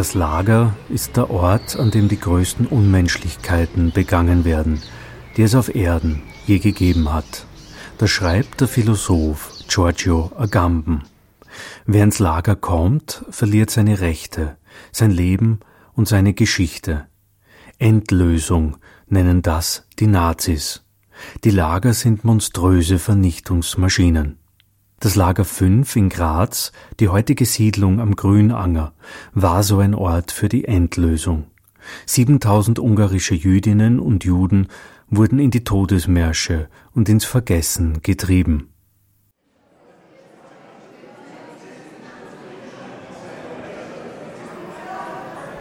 Das Lager ist der Ort, an dem die größten Unmenschlichkeiten begangen werden, die es auf Erden je gegeben hat. Das schreibt der Philosoph Giorgio Agamben. Wer ins Lager kommt, verliert seine Rechte, sein Leben und seine Geschichte. Endlösung nennen das die Nazis. Die Lager sind monströse Vernichtungsmaschinen. Das Lager 5 in Graz, die heutige Siedlung am Grünanger, war so ein Ort für die Endlösung. 7000 ungarische Jüdinnen und Juden wurden in die Todesmärsche und ins Vergessen getrieben.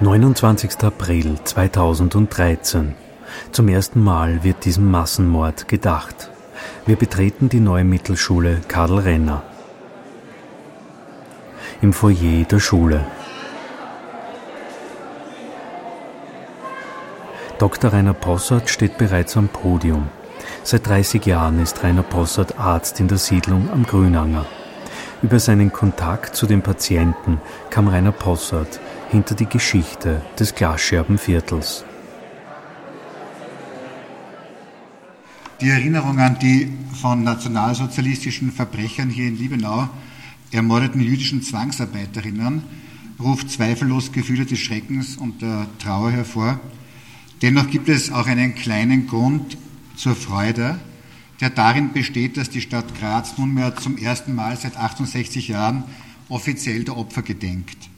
Neunundzwanzigster April 2013 zum ersten Mal wird diesem Massenmord gedacht. Wir betreten die neue Mittelschule Karl Renner. Im Foyer der Schule. Dr. Rainer Possert steht bereits am Podium. Seit 30 Jahren ist Rainer Possert Arzt in der Siedlung am Grünanger. Über seinen Kontakt zu den Patienten kam Rainer Possert hinter die Geschichte des Glasscherbenviertels. Die Erinnerung an die von nationalsozialistischen Verbrechern hier in Liebenau ermordeten jüdischen Zwangsarbeiterinnen ruft zweifellos Gefühle des Schreckens und der Trauer hervor. Dennoch gibt es auch einen kleinen Grund zur Freude, der darin besteht, dass die Stadt Graz nunmehr zum ersten Mal seit 68 Jahren offiziell der Opfer gedenkt.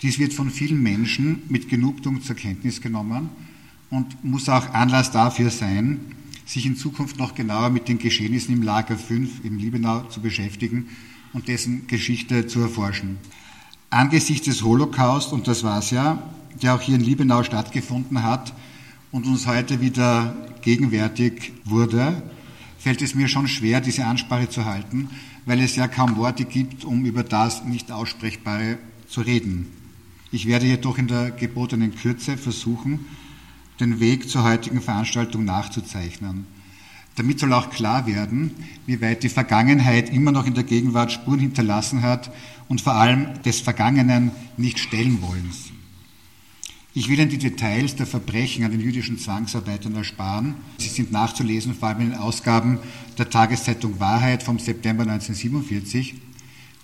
Dies wird von vielen Menschen mit Genugtuung zur Kenntnis genommen und muss auch Anlass dafür sein, sich in Zukunft noch genauer mit den Geschehnissen im Lager 5 in Liebenau zu beschäftigen und dessen Geschichte zu erforschen. Angesichts des Holocaust, und das war es ja, der auch hier in Liebenau stattgefunden hat und uns heute wieder gegenwärtig wurde, fällt es mir schon schwer, diese Ansprache zu halten, weil es ja kaum Worte gibt, um über das nicht Aussprechbare zu reden. Ich werde jedoch in der gebotenen Kürze versuchen, den Weg zur heutigen Veranstaltung nachzuzeichnen. Damit soll auch klar werden, wie weit die Vergangenheit immer noch in der Gegenwart Spuren hinterlassen hat und vor allem des Vergangenen nicht stellen wollens. Ich will Ihnen die Details der Verbrechen an den jüdischen Zwangsarbeitern ersparen. Sie sind nachzulesen, vor allem in den Ausgaben der Tageszeitung Wahrheit vom September 1947.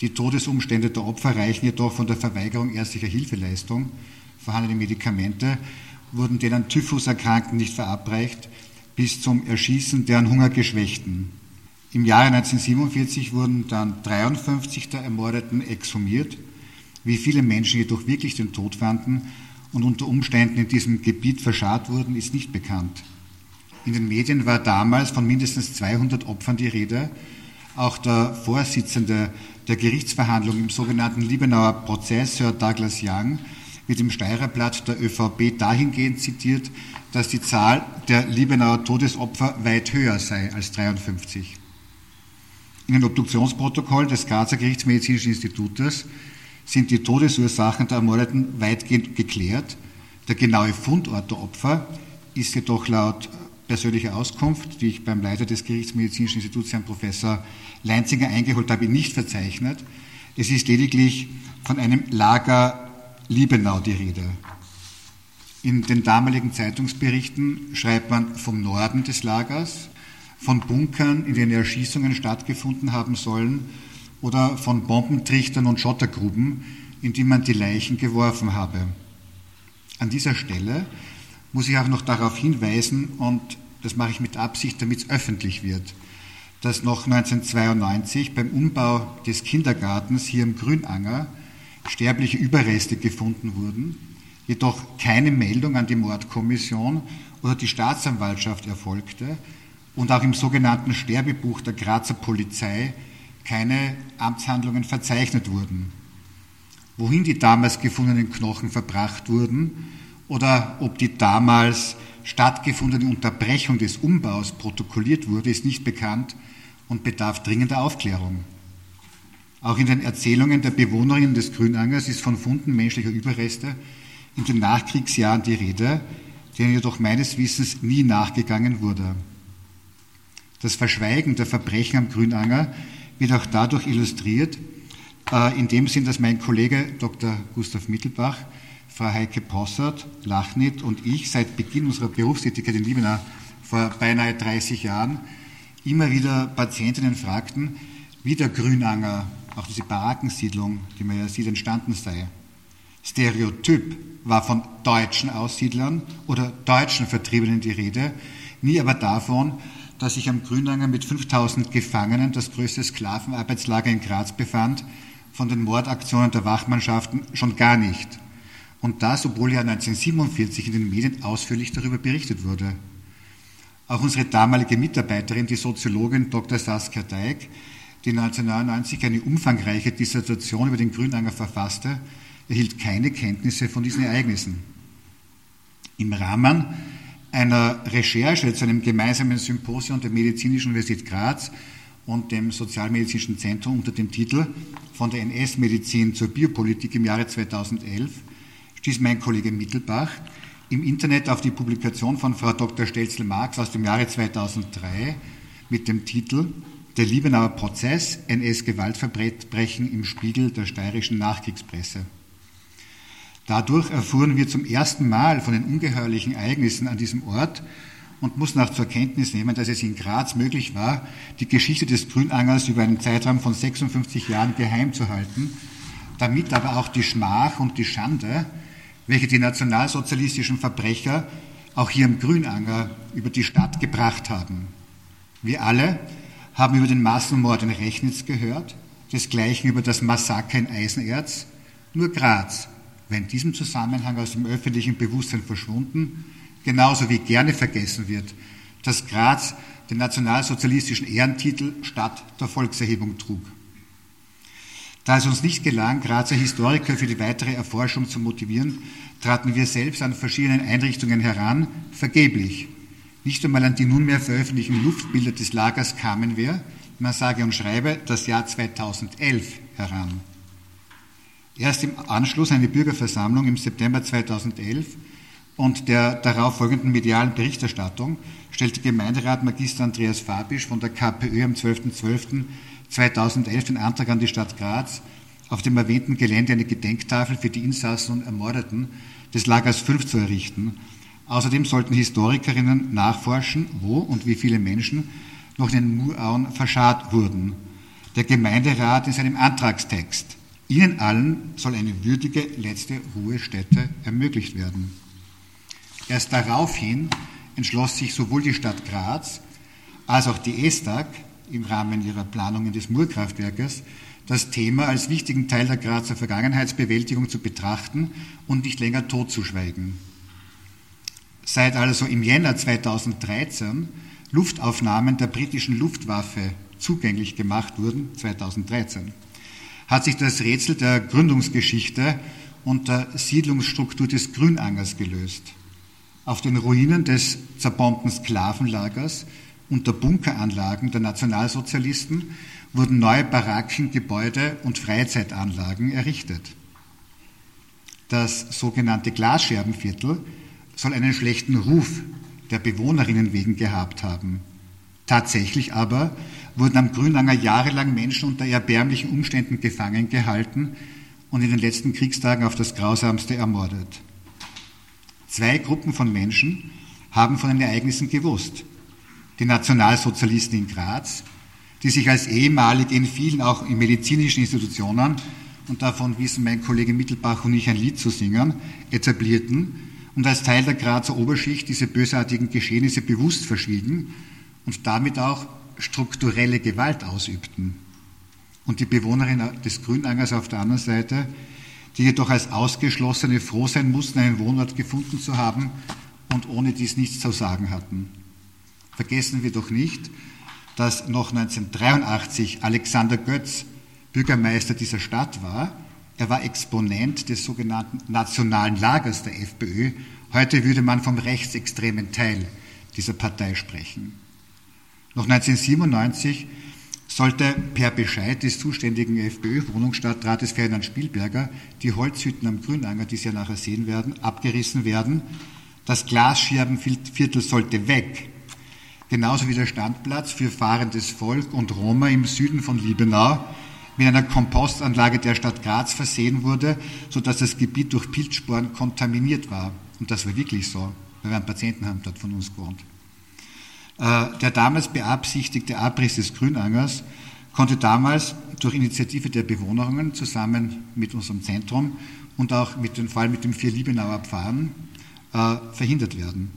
Die Todesumstände der Opfer reichen jedoch von der Verweigerung ärztlicher Hilfeleistung, vorhandene Medikamente wurden den an Typhus Erkrankten nicht verabreicht, bis zum Erschießen der an Hunger Geschwächten. Im Jahre 1947 wurden dann 53 der Ermordeten exhumiert. Wie viele Menschen jedoch wirklich den Tod fanden und unter Umständen in diesem Gebiet verscharrt wurden, ist nicht bekannt. In den Medien war damals von mindestens 200 Opfern die Rede. Auch der Vorsitzende der Gerichtsverhandlung im sogenannten Liebenauer Prozess, Sir Douglas Young, wird im Steirerblatt der ÖVP dahingehend zitiert, dass die Zahl der Liebenauer Todesopfer weit höher sei als 53. In den Obduktionsprotokollen des Grazer Gerichtsmedizinischen Institutes sind die Todesursachen der Ermordeten weitgehend geklärt. Der genaue Fundort der Opfer ist jedoch laut persönlicher Auskunft, die ich beim Leiter des Gerichtsmedizinischen Instituts, Herrn Professor Leinzinger, eingeholt habe, nicht verzeichnet. Es ist lediglich von einem Lager Liebenau die Rede. In den damaligen Zeitungsberichten schreibt man vom Norden des Lagers, von Bunkern, in denen Erschießungen stattgefunden haben sollen, oder von Bombentrichtern und Schottergruben, in die man die Leichen geworfen habe. An dieser Stelle muss ich auch noch darauf hinweisen, und das mache ich mit Absicht, damit es öffentlich wird, dass noch 1992 beim Umbau des Kindergartens hier im Grünanger sterbliche Überreste gefunden wurden, jedoch keine Meldung an die Mordkommission oder die Staatsanwaltschaft erfolgte und auch im sogenannten Sterbebuch der Grazer Polizei keine Amtshandlungen verzeichnet wurden. Wohin die damals gefundenen Knochen verbracht wurden oder ob die damals stattgefundene Unterbrechung des Umbaus protokolliert wurde, ist nicht bekannt und bedarf dringender Aufklärung. Auch in den Erzählungen der Bewohnerinnen des Grünangers ist von Funden menschlicher Überreste in den Nachkriegsjahren die Rede, denen jedoch meines Wissens nie nachgegangen wurde. Das Verschweigen der Verbrechen am Grünanger wird auch dadurch illustriert, äh, in dem Sinn, dass mein Kollege Dr. Gustav Mittelbach Frau Heike Possert, Lachnit und ich seit Beginn unserer Berufstätigkeit in Liebenau vor beinahe 30 Jahren immer wieder Patientinnen fragten, wie der Grünanger, auch diese Barackensiedlung, die man ja sieht, entstanden sei. Stereotyp war von deutschen Aussiedlern oder deutschen Vertriebenen die Rede, nie aber davon, dass sich am Grünanger mit 5000 Gefangenen das größte Sklavenarbeitslager in Graz befand, von den Mordaktionen der Wachmannschaften schon gar nicht. Und das, obwohl ja 1947 in den Medien ausführlich darüber berichtet wurde. Auch unsere damalige Mitarbeiterin, die Soziologin Dr. Saskia Deig, die 1999 eine umfangreiche Dissertation über den Grünanger verfasste, erhielt keine Kenntnisse von diesen Ereignissen. Im Rahmen einer Recherche zu einem gemeinsamen Symposium der Medizinischen Universität Graz und dem Sozialmedizinischen Zentrum unter dem Titel Von der NS-Medizin zur Biopolitik im Jahre 2011 stieß mein Kollege Mittelbach im Internet auf die Publikation von Frau Dr. Stelzel-Marx aus dem Jahre 2003 mit dem Titel Der Liebenauer Prozess, NS-Gewaltverbrechen im Spiegel der steirischen Nachkriegspresse. Dadurch erfuhren wir zum ersten Mal von den ungeheuerlichen Ereignissen an diesem Ort und mussten auch zur Kenntnis nehmen, dass es in Graz möglich war, die Geschichte des Grünangers über einen Zeitraum von 56 Jahren geheim zu halten, damit aber auch die Schmach und die Schande, welche die nationalsozialistischen Verbrecher auch hier im Grünanger über die Stadt gebracht haben. Wir alle haben über den Massenmord in Rechnitz gehört, desgleichen über das Massaker in Eisenerz, nur Graz war in diesem Zusammenhang aus dem öffentlichen Bewusstsein verschwunden, genauso wie gerne vergessen wird, dass Graz den nationalsozialistischen Ehrentitel Stadt der Volkserhebung trug. Da es uns nicht gelang, Grazer Historiker für die weitere Erforschung zu motivieren, traten wir selbst an verschiedenen Einrichtungen heran, vergeblich. Nicht einmal an die nunmehr veröffentlichten Luftbilder des Lagers kamen wir, man sage und schreibe, das Jahr 2011 heran. Erst im Anschluss eine Bürgerversammlung im September 2011 und der darauf folgenden medialen Berichterstattung stellte Gemeinderat Magister Andreas Fabisch von der KPÖ am 12.12.2011 den Antrag an die Stadt Graz, auf dem erwähnten Gelände eine Gedenktafel für die Insassen und Ermordeten des Lagers 5 zu errichten. Außerdem sollten Historikerinnen nachforschen, wo und wie viele Menschen noch in den Murauen verscharrt wurden. Der Gemeinderat in seinem Antragstext Ihnen allen soll eine würdige letzte Ruhestätte ermöglicht werden. Erst daraufhin entschloss sich sowohl die Stadt Graz als auch die ESTAG im Rahmen ihrer Planungen des Murkraftwerkes das Thema als wichtigen Teil der Grazer Vergangenheitsbewältigung zu betrachten und nicht länger totzuschweigen. Seit also im Jänner 2013 Luftaufnahmen der britischen Luftwaffe zugänglich gemacht wurden, 2013, hat sich das Rätsel der Gründungsgeschichte und der Siedlungsstruktur des Grünangers gelöst. Auf den Ruinen des zerbombten Sklavenlagers und der Bunkeranlagen der Nationalsozialisten wurden neue Baracken, Gebäude und Freizeitanlagen errichtet. Das sogenannte Glasscherbenviertel soll einen schlechten Ruf der Bewohnerinnen wegen gehabt haben. Tatsächlich aber wurden am Grünanger jahrelang Menschen unter erbärmlichen Umständen gefangen gehalten und in den letzten Kriegstagen auf das Grausamste ermordet. Zwei Gruppen von Menschen haben von den Ereignissen gewusst. Die Nationalsozialisten in Graz, die sich als ehemalig in vielen, auch in medizinischen Institutionen, und davon wissen mein Kollege Mittelbach und ich ein Lied zu singen, etablierten und als Teil der Grazer Oberschicht diese bösartigen Geschehnisse bewusst verschwiegen und damit auch strukturelle Gewalt ausübten. Und die Bewohnerin des Grünangers auf der anderen Seite, die jedoch als Ausgeschlossene froh sein mussten, einen Wohnort gefunden zu haben und ohne dies nichts zu sagen hatten. Vergessen wir doch nicht, dass noch 1983 Alexander Götz Bürgermeister dieser Stadt war. Er war Exponent des sogenannten Nationalen Lagers der FPÖ. Heute würde man vom rechtsextremen Teil dieser Partei sprechen. Noch 1997 sollte per Bescheid des zuständigen FPÖ-Wohnungsstadtrates Ferdinand Spielberger die Holzhütten am Grünanger, die Sie ja nachher sehen werden, abgerissen werden. Das Glasscherbenviertel sollte weg. Genauso wie der Standplatz für fahrendes Volk und Roma im Süden von Liebenau, mit einer Kompostanlage der Stadt Graz versehen wurde, sodass das Gebiet durch Pilzsporen kontaminiert war. Und das war wirklich so, weil wir einen Patienten haben dort von uns gewohnt. Äh, der damals beabsichtigte Abriss des Grünangers konnte damals durch Initiative der Bewohnerinnen zusammen mit unserem Zentrum und auch mit vor allem mit dem vier Liebenauer Pfaden äh, verhindert werden.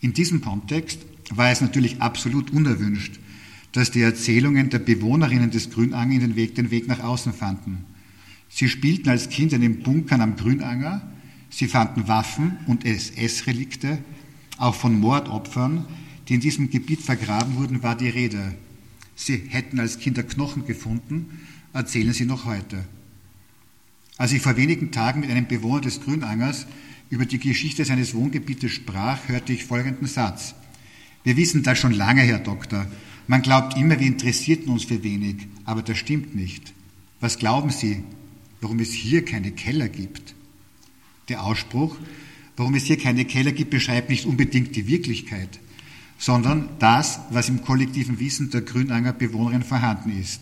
In diesem Kontext war es natürlich absolut unerwünscht, dass die Erzählungen der Bewohnerinnen des Grünanger den Weg, den Weg nach außen fanden. Sie spielten als Kinder in den Bunkern am Grünanger, sie fanden Waffen und SS-Relikte, auch von Mordopfern, die in diesem Gebiet vergraben wurden, war die Rede. Sie hätten als Kinder Knochen gefunden, erzählen sie noch heute. Als ich vor wenigen Tagen mit einem Bewohner des Grünangers über die Geschichte seines Wohngebietes sprach, hörte ich folgenden Satz. Wir wissen das schon lange, Herr Doktor, man glaubt immer, wir interessierten uns für wenig, aber das stimmt nicht. Was glauben Sie, warum es hier keine Keller gibt? Der Ausspruch, warum es hier keine Keller gibt, beschreibt nicht unbedingt die Wirklichkeit, sondern das, was im kollektiven Wissen der Grünanger Bewohnerin vorhanden ist.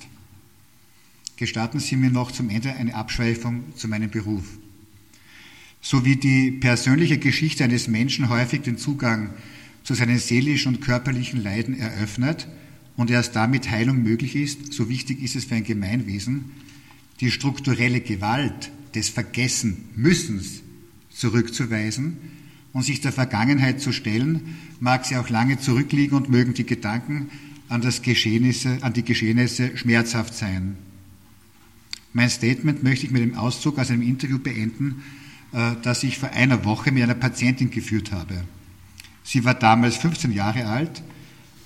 Gestatten Sie mir noch zum Ende eine Abschweifung zu meinem Beruf. So wie die persönliche Geschichte eines Menschen häufig den Zugang zu seinen seelischen und körperlichen Leiden eröffnet, und erst damit Heilung möglich ist, so wichtig ist es für ein Gemeinwesen, die strukturelle Gewalt des Vergessen-Müssens zurückzuweisen und sich der Vergangenheit zu stellen, mag sie auch lange zurückliegen und mögen die Gedanken an, das Geschehnisse, an die Geschehnisse schmerzhaft sein. Mein Statement möchte ich mit dem Auszug aus einem Interview beenden, äh, das ich vor einer Woche mit einer Patientin geführt habe. Sie war damals 15 Jahre alt,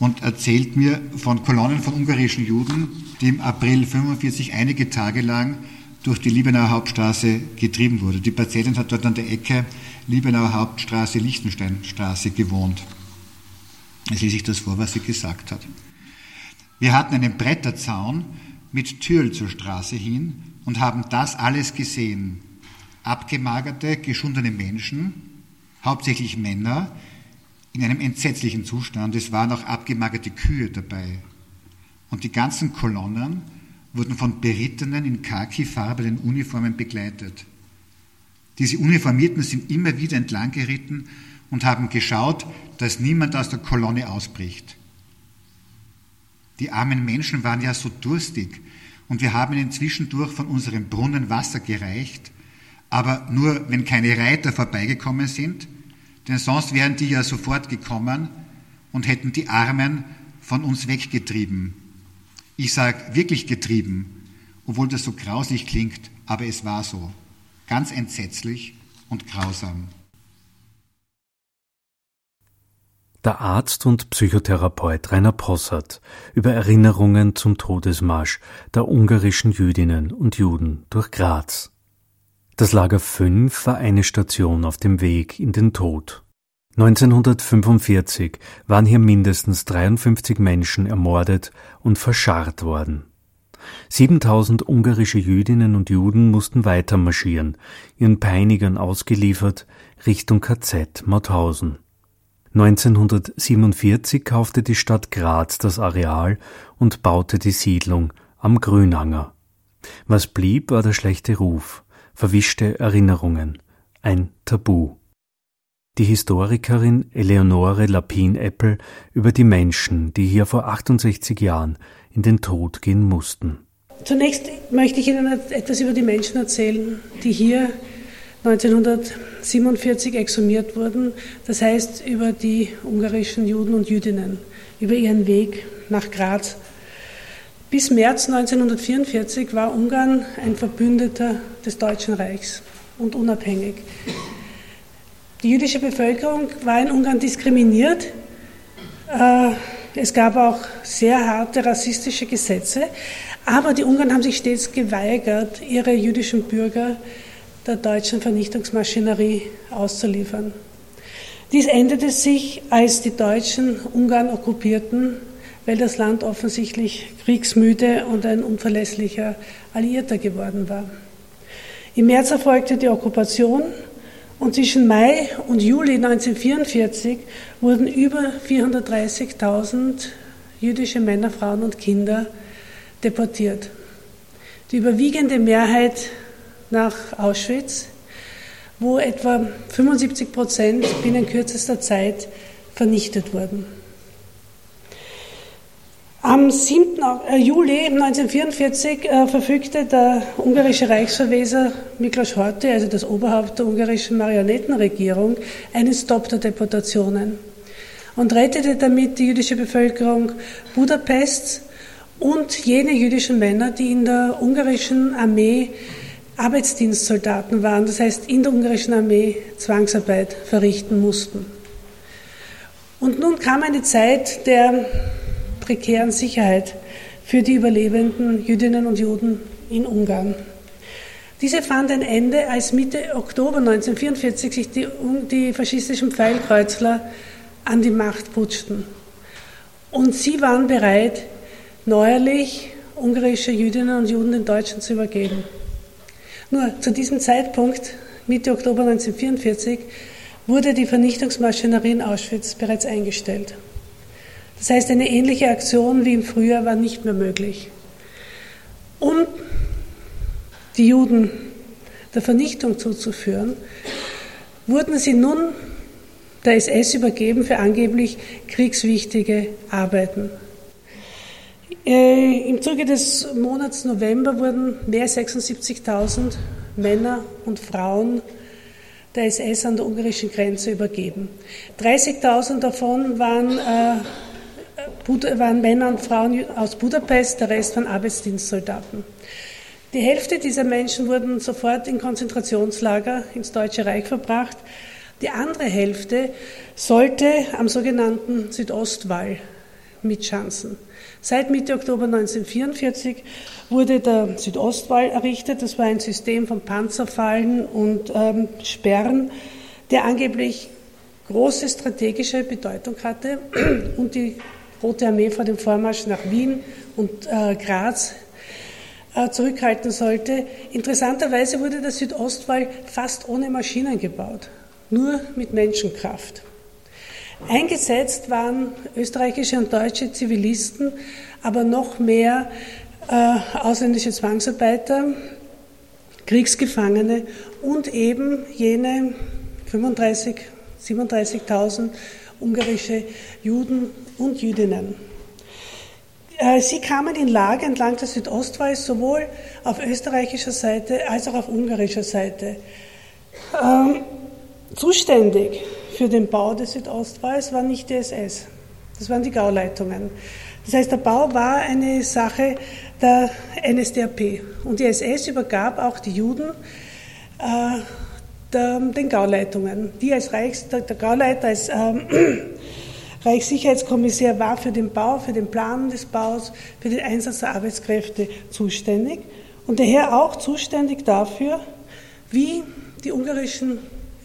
und erzählt mir von Kolonnen von ungarischen Juden, die im April 45 einige Tage lang durch die Liebenauer Hauptstraße getrieben wurde. Die Patientin hat dort an der Ecke Liebenauer Hauptstraße, Lichtensteinstraße gewohnt. Jetzt lese ich das vor, was sie gesagt hat. Wir hatten einen Bretterzaun mit Türen zur Straße hin und haben das alles gesehen. Abgemagerte, geschundene Menschen, hauptsächlich Männer, in einem entsetzlichen Zustand. Es waren auch abgemagerte Kühe dabei. Und die ganzen Kolonnen wurden von berittenen in khaki-farbenen Uniformen begleitet. Diese Uniformierten sind immer wieder entlang geritten und haben geschaut, dass niemand aus der Kolonne ausbricht. Die armen Menschen waren ja so durstig und wir haben ihnen zwischendurch von unserem Brunnen Wasser gereicht, aber nur wenn keine Reiter vorbeigekommen sind denn sonst wären die ja sofort gekommen und hätten die Armen von uns weggetrieben. Ich sage wirklich getrieben, obwohl das so grauslich klingt, aber es war so. Ganz entsetzlich und grausam. Der Arzt und Psychotherapeut Rainer Possert über Erinnerungen zum Todesmarsch der ungarischen Jüdinnen und Juden durch Graz. Das Lager 5 war eine Station auf dem Weg in den Tod. 1945 waren hier mindestens 53 Menschen ermordet und verscharrt worden. 7000 ungarische Jüdinnen und Juden mussten weiter marschieren, ihren Peinigern ausgeliefert, Richtung KZ Mauthausen. 1947 kaufte die Stadt Graz das Areal und baute die Siedlung am Grünanger. Was blieb, war der schlechte Ruf verwischte Erinnerungen, ein Tabu. Die Historikerin Eleonore Lapin-Eppel über die Menschen, die hier vor 68 Jahren in den Tod gehen mussten. Zunächst möchte ich Ihnen etwas über die Menschen erzählen, die hier 1947 exhumiert wurden, das heißt über die ungarischen Juden und Jüdinnen, über ihren Weg nach Graz bis März 1944 war Ungarn ein Verbündeter des Deutschen Reichs und unabhängig. Die jüdische Bevölkerung war in Ungarn diskriminiert. Äh, es gab auch sehr harte rassistische Gesetze, aber die Ungarn haben sich stets geweigert, ihre jüdischen Bürger der deutschen Vernichtungsmaschinerie auszuliefern. Dies änderte sich, als die Deutschen Ungarn okkupierten weil das Land offensichtlich kriegsmüde und ein unverlässlicher Alliierter geworden war. Im März erfolgte die Okkupation und zwischen Mai und Juli 1944 wurden über 430.000 jüdische Männer, Frauen und Kinder deportiert. die überwiegende Mehrheit nach Auschwitz, wo etwa 75 Prozent binnen kürzester Zeit vernichtet wurden. Am 7. Äh, Juli 1944 äh, verfügte der ungarische Reichsverweser Miklos Horthy, also das Oberhaupt der ungarischen Marionettenregierung, einen Stopp der Deportationen und rettete damit die jüdische Bevölkerung Budapests und jene jüdischen Männer, die in der ungarischen Armee Arbeitsdienstsoldaten waren, das heißt in der ungarischen Armee Zwangsarbeit verrichten mussten. Und nun kam eine Zeit der prekären Sicherheit für die überlebenden Jüdinnen und Juden in Ungarn. Diese fand ein Ende, als Mitte Oktober 1944 sich die, die faschistischen Pfeilkreuzler an die Macht putschten. Und sie waren bereit, neuerlich ungarische Jüdinnen und Juden den Deutschen zu übergeben. Nur zu diesem Zeitpunkt, Mitte Oktober 1944, wurde die Vernichtungsmaschinerie in Auschwitz bereits eingestellt. Das heißt, eine ähnliche Aktion wie im Frühjahr war nicht mehr möglich. Um die Juden der Vernichtung zuzuführen, wurden sie nun der SS übergeben für angeblich kriegswichtige Arbeiten. Äh, Im Zuge des Monats November wurden mehr als 76.000 Männer und Frauen der SS an der ungarischen Grenze übergeben. 30.000 davon waren äh, waren Männer und Frauen aus Budapest, der Rest waren Arbeitsdienstsoldaten. Die Hälfte dieser Menschen wurden sofort in Konzentrationslager ins Deutsche Reich verbracht. Die andere Hälfte sollte am sogenannten Südostwall mitschanzen. Seit Mitte Oktober 1944 wurde der Südostwall errichtet. Das war ein System von Panzerfallen und ähm, Sperren, der angeblich große strategische Bedeutung hatte und die Rote Armee vor dem Vormarsch nach Wien und äh, Graz äh, zurückhalten sollte. Interessanterweise wurde der Südostwall fast ohne Maschinen gebaut, nur mit Menschenkraft. Eingesetzt waren österreichische und deutsche Zivilisten, aber noch mehr äh, ausländische Zwangsarbeiter, Kriegsgefangene und eben jene 35, 37.000 ungarische Juden und Jüdinnen. Äh, sie kamen in Lager entlang des Südostwalls sowohl auf österreichischer Seite als auch auf ungarischer Seite. Ähm, zuständig für den Bau des Südostwalls war nicht die SS, das waren die Gauleitungen. Das heißt, der Bau war eine Sache der NSDAP und die SS übergab auch die Juden äh, der, den Gauleitungen. Die als Reichs, der, der Gauleiter als ähm, Reichssicherheitskommissär war für den Bau, für den Plan des Baus, für den Einsatz der Arbeitskräfte zuständig und daher auch zuständig dafür, wie die ungarischen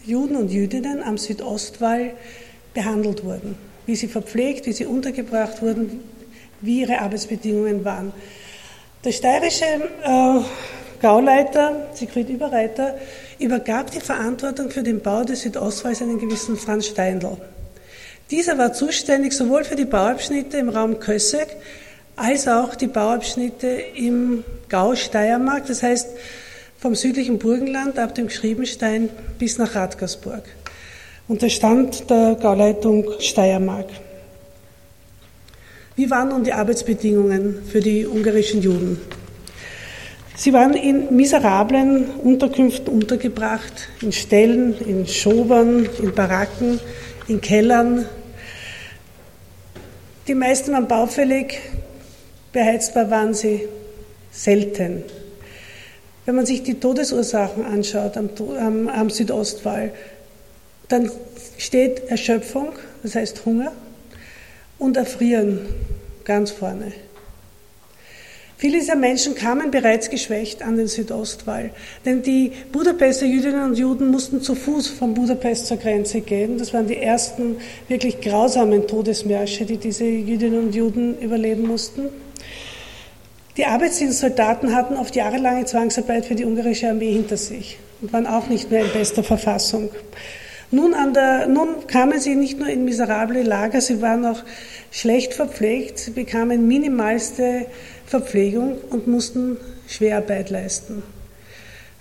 Juden und Jüdinnen am Südostwall behandelt wurden, wie sie verpflegt, wie sie untergebracht wurden, wie ihre Arbeitsbedingungen waren. Der steirische äh, Gauleiter, Siegfried Überreiter, übergab die Verantwortung für den Bau des Südostwalls einen gewissen Franz Steindl. Dieser war zuständig sowohl für die Bauabschnitte im Raum Kössek als auch die Bauabschnitte im Gau Steiermark, das heißt vom südlichen Burgenland ab dem Schriebenstein bis nach Radgersburg. Unterstand der Gauleitung Steiermark. Wie waren nun die Arbeitsbedingungen für die ungarischen Juden? Sie waren in miserablen Unterkünften untergebracht, in Ställen, in Schobern, in Baracken, in Kellern. Die meisten waren baufällig, beheizbar waren sie selten. Wenn man sich die Todesursachen anschaut am, am, am Südostwall, dann steht Erschöpfung, das heißt Hunger, und Erfrieren ganz vorne. Viele dieser Menschen kamen bereits geschwächt an den Südostwall, denn die Budapester Jüdinnen und Juden mussten zu Fuß von Budapest zur Grenze gehen. Das waren die ersten wirklich grausamen Todesmärsche, die diese Jüdinnen und Juden überleben mussten. Die Arbeitsdienstsoldaten hatten oft jahrelange Zwangsarbeit für die ungarische Armee hinter sich und waren auch nicht mehr in bester Verfassung. Nun, der, nun, kamen sie nicht nur in miserable Lager, sie waren auch schlecht verpflegt, sie bekamen minimalste Verpflegung und mussten Schwerarbeit leisten.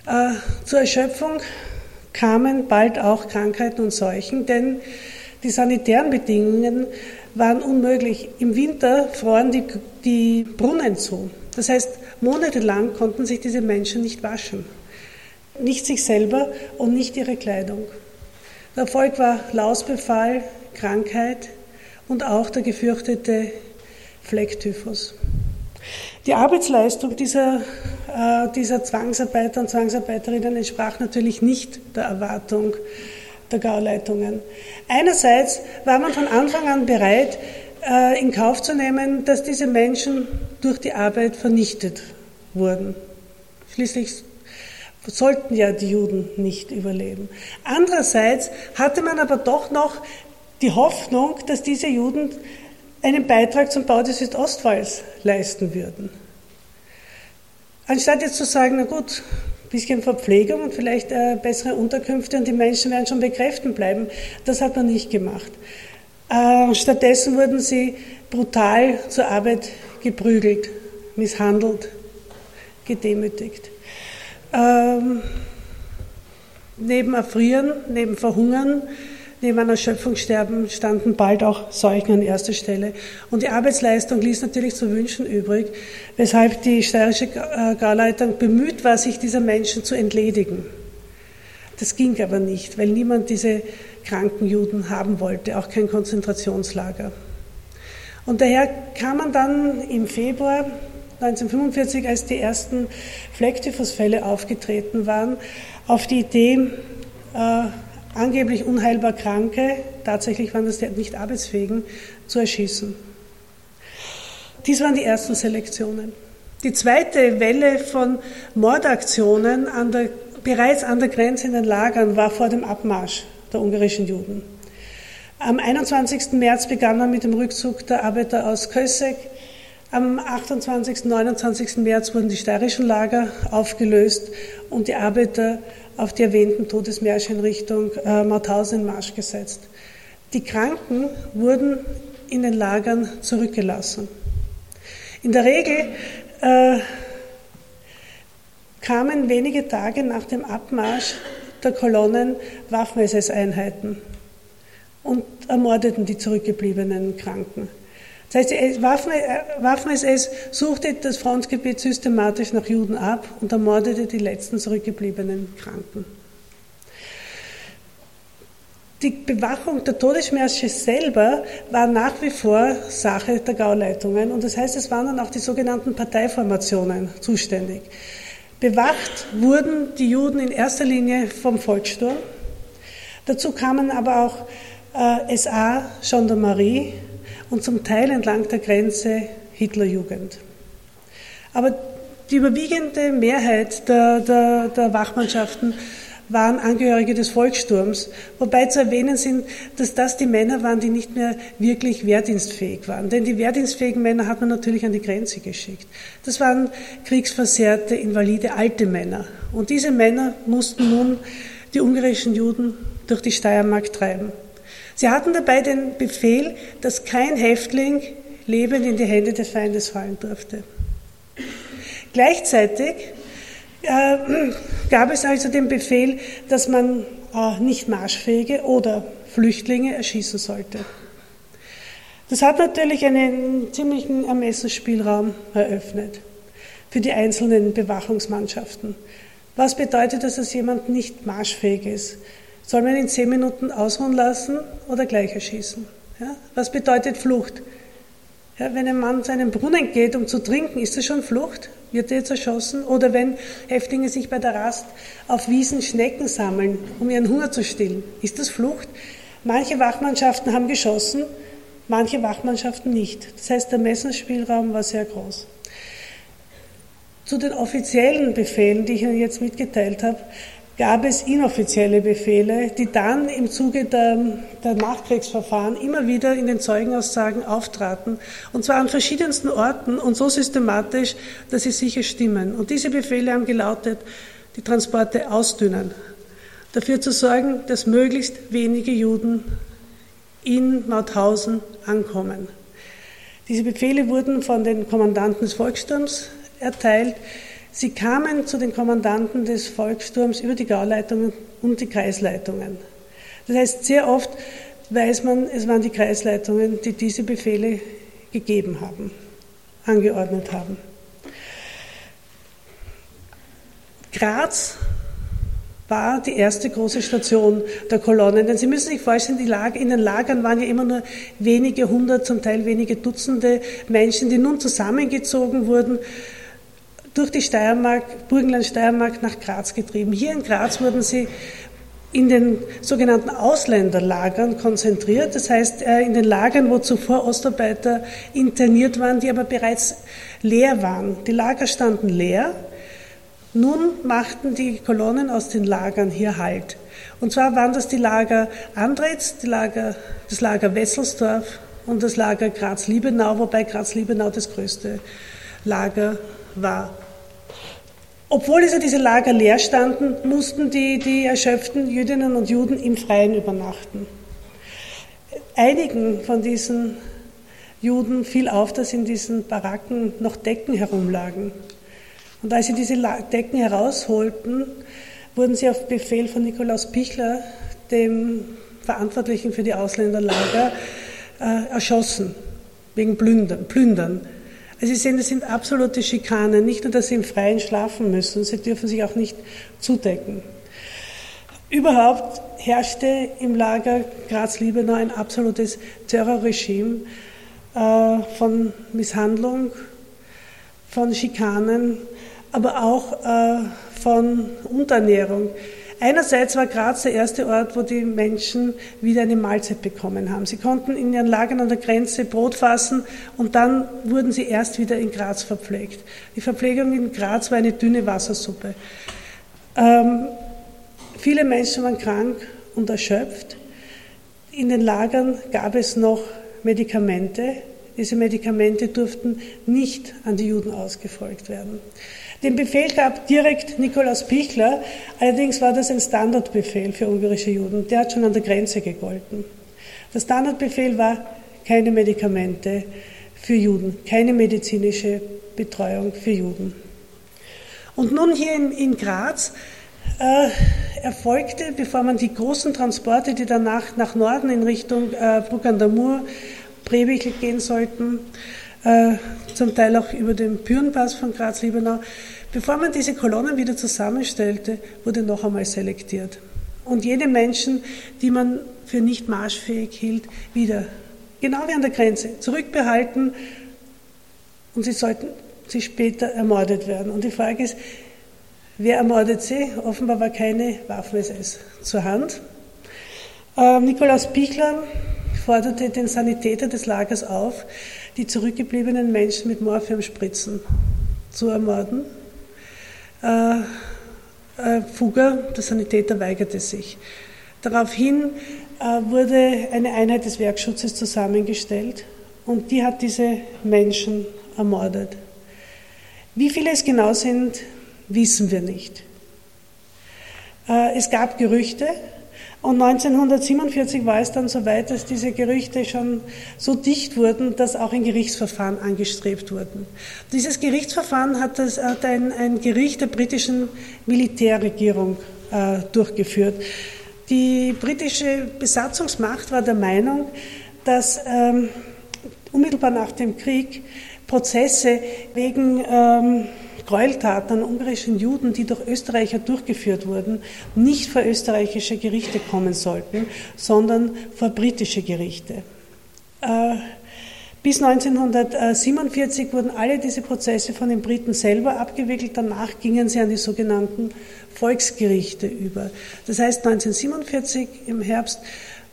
Äh, zur Erschöpfung kamen bald auch Krankheiten und Seuchen, denn die sanitären Bedingungen waren unmöglich. Im Winter froren die, die Brunnen zu. Das heißt, monatelang konnten sich diese Menschen nicht waschen. Nicht sich selber und nicht ihre Kleidung. Der Erfolg war Lausbefall, Krankheit und auch der gefürchtete Flecktyphus. Die Arbeitsleistung dieser, äh, dieser Zwangsarbeiter und Zwangsarbeiterinnen entsprach natürlich nicht der Erwartung der Gauleitungen. Einerseits war man von Anfang an bereit, äh, in Kauf zu nehmen, dass diese Menschen durch die Arbeit vernichtet wurden. Schließlich sollten ja die Juden nicht überleben. Andererseits hatte man aber doch noch die Hoffnung, dass diese Juden einen Beitrag zum Bau des Südostwalls leisten würden. Anstatt jetzt zu sagen, na gut, ein bisschen Verpflegung und vielleicht äh, bessere Unterkünfte und die Menschen werden schon bei Kräften bleiben, das hat man nicht gemacht. Äh, stattdessen wurden sie brutal zur Arbeit geprügelt, misshandelt, gedemütigt. Ähm, neben Erfrieren, neben Verhungern, neben einer Erschöpfungssterben standen bald auch Seuchen an erster Stelle. Und die Arbeitsleistung ließ natürlich zu wünschen übrig, weshalb die steirische Gauleitung bemüht war, sich dieser Menschen zu entledigen. Das ging aber nicht, weil niemand diese kranken Juden haben wollte, auch kein Konzentrationslager. Und daher kam man dann im Februar 1945, als die ersten Flecktyphusfälle aufgetreten waren, auf die Idee, äh, angeblich unheilbar Kranke, tatsächlich waren das nicht arbeitsfähigen, zu erschießen. Dies waren die ersten Selektionen. Die zweite Welle von Mordaktionen an der, bereits an der Grenze in den Lagern war vor dem Abmarsch der ungarischen Juden. Am 21. März begann man mit dem Rückzug der Arbeiter aus Kösek. Am 28. und 29. März wurden die steirischen Lager aufgelöst und die Arbeiter auf die erwähnten Todesmärsche in Richtung äh, Mauthausen in Marsch gesetzt. Die Kranken wurden in den Lagern zurückgelassen. In der Regel äh, kamen wenige Tage nach dem Abmarsch der Kolonnen Waffen-SS-Einheiten und ermordeten die zurückgebliebenen Kranken. Das heißt, die Waffen-SS suchte das Frontgebiet systematisch nach Juden ab und ermordete die letzten zurückgebliebenen Kranken. Die Bewachung der Todesmärsche selber war nach wie vor Sache der Gauleitungen und das heißt, es waren dann auch die sogenannten Parteiformationen zuständig. Bewacht wurden die Juden in erster Linie vom Volkssturm. Dazu kamen aber auch äh, SA, Gendarmerie, und zum Teil entlang der Grenze Hitlerjugend. Aber die überwiegende Mehrheit der, der, der Wachmannschaften waren Angehörige des Volkssturms, wobei zu erwähnen sind, dass das die Männer waren, die nicht mehr wirklich wehrdienstfähig waren. Denn die wehrdienstfähigen Männer hat man natürlich an die Grenze geschickt. Das waren kriegsversehrte, invalide, alte Männer. Und diese Männer mussten nun die ungarischen Juden durch die Steiermark treiben. Sie hatten dabei den Befehl, dass kein Häftling lebend in die Hände des Feindes fallen durfte. Gleichzeitig äh, gab es also den Befehl, dass man äh, nicht Marschfähige oder Flüchtlinge erschießen sollte. Das hat natürlich einen ziemlichen Ermessensspielraum eröffnet für die einzelnen Bewachungsmannschaften. Was bedeutet das, dass jemand nicht marschfähig ist? Soll man ihn zehn Minuten ausruhen lassen oder gleich erschießen? Ja? Was bedeutet Flucht? Ja, wenn ein Mann zu einem Brunnen geht, um zu trinken, ist das schon Flucht? Wird er jetzt erschossen? Oder wenn Häftlinge sich bei der Rast auf Wiesen Schnecken sammeln, um ihren Hunger zu stillen, ist das Flucht? Manche Wachmannschaften haben geschossen, manche Wachmannschaften nicht. Das heißt, der Messenspielraum war sehr groß. Zu den offiziellen Befehlen, die ich Ihnen jetzt mitgeteilt habe, gab es inoffizielle Befehle, die dann im Zuge der, der, Nachkriegsverfahren immer wieder in den Zeugenaussagen auftraten, und zwar an verschiedensten Orten und so systematisch, dass sie sicher stimmen. Und diese Befehle haben gelautet, die Transporte ausdünnen, dafür zu sorgen, dass möglichst wenige Juden in Mauthausen ankommen. Diese Befehle wurden von den Kommandanten des Volkssturms erteilt. Sie kamen zu den Kommandanten des Volkssturms über die Gauleitungen und die Kreisleitungen. Das heißt, sehr oft weiß man, es waren die Kreisleitungen, die diese Befehle gegeben haben, angeordnet haben. Graz war die erste große Station der Kolonnen. Denn Sie müssen sich vorstellen, Lager, in den Lagern waren ja immer nur wenige hundert, zum Teil wenige Dutzende Menschen, die nun zusammengezogen wurden, durch die Steiermark, Burgenland Steiermark nach Graz getrieben. Hier in Graz wurden sie in den sogenannten Ausländerlagern konzentriert, das heißt äh, in den Lagern, wo zuvor Ostarbeiter interniert waren, die aber bereits leer waren. Die Lager standen leer. Nun machten die Kolonnen aus den Lagern hier Halt. Und zwar waren das die Lager Andretz, die Lager, das Lager Wesselsdorf und das Lager Graz-Liebenau, wobei Graz-Liebenau das größte Lager war. Obwohl also diese Lager leer standen, mussten die, die erschöpften Jüdinnen und Juden im Freien übernachten. Einigen von diesen Juden fiel auf, dass in diesen Baracken noch Decken herumlagen. Und als sie diese Decken herausholten, wurden sie auf Befehl von Nikolaus Pichler, dem Verantwortlichen für die Ausländerlager, äh, erschossen, wegen Plündern. Plündern. Also Sie sehen, das sind absolute Schikanen. Nicht nur, dass Sie im Freien schlafen müssen, Sie dürfen sich auch nicht zudecken. Überhaupt herrschte im Lager Graz-Liebenau ein absolutes Terrorregime äh, von Misshandlung, von Schikanen, aber auch äh, von Unterernährung. Einerseits war Graz der erste Ort, wo die Menschen wieder eine Mahlzeit bekommen haben. Sie konnten in ihren Lagern an der Grenze Brot fassen und dann wurden sie erst wieder in Graz verpflegt. Die Verpflegung in Graz war eine dünne Wassersuppe. Ähm, viele Menschen waren krank und erschöpft. In den Lagern gab es noch Medikamente. Diese Medikamente durften nicht an die Juden ausgefolgt werden. Den Befehl gab direkt Nikolaus Pichler, allerdings war das ein Standardbefehl für ungarische Juden. Der hat schon an der Grenze gegolten. Der Standardbefehl war keine Medikamente für Juden, keine medizinische Betreuung für Juden. Und nun hier in, in Graz äh, erfolgte, bevor man die großen Transporte, die danach nach Norden in Richtung äh, Bruck an der Mur, Brewichel gehen sollten, zum Teil auch über den Pyrenpass von Graz-Liebenau. Bevor man diese Kolonnen wieder zusammenstellte, wurde noch einmal selektiert. Und jene Menschen, die man für nicht marschfähig hielt, wieder, genau wie an der Grenze, zurückbehalten und sie sollten sie später ermordet werden. Und die Frage ist, wer ermordet sie? Offenbar war keine Waffen-SS zur Hand. Äh, Nikolaus Pichler forderte den Sanitäter des Lagers auf, die zurückgebliebenen Menschen mit Morphiumspritzen zu ermorden. Äh, äh, Fugger, der Sanitäter, weigerte sich. Daraufhin äh, wurde eine Einheit des Werkschutzes zusammengestellt und die hat diese Menschen ermordet. Wie viele es genau sind, wissen wir nicht. Äh, es gab Gerüchte, und 1947 war es dann so weit, dass diese Gerüchte schon so dicht wurden, dass auch ein Gerichtsverfahren angestrebt wurde. Dieses Gerichtsverfahren hat, das, hat ein, ein Gericht der britischen Militärregierung äh, durchgeführt. Die britische Besatzungsmacht war der Meinung, dass ähm, unmittelbar nach dem Krieg Prozesse wegen ähm, Gräueltaten an ungarischen Juden, die durch Österreicher durchgeführt wurden, nicht vor österreichische Gerichte kommen sollten, sondern vor britische Gerichte. Äh, bis 1947 wurden alle diese Prozesse von den Briten selber abgewickelt. Danach gingen sie an die sogenannten Volksgerichte über. Das heißt, 1947 im Herbst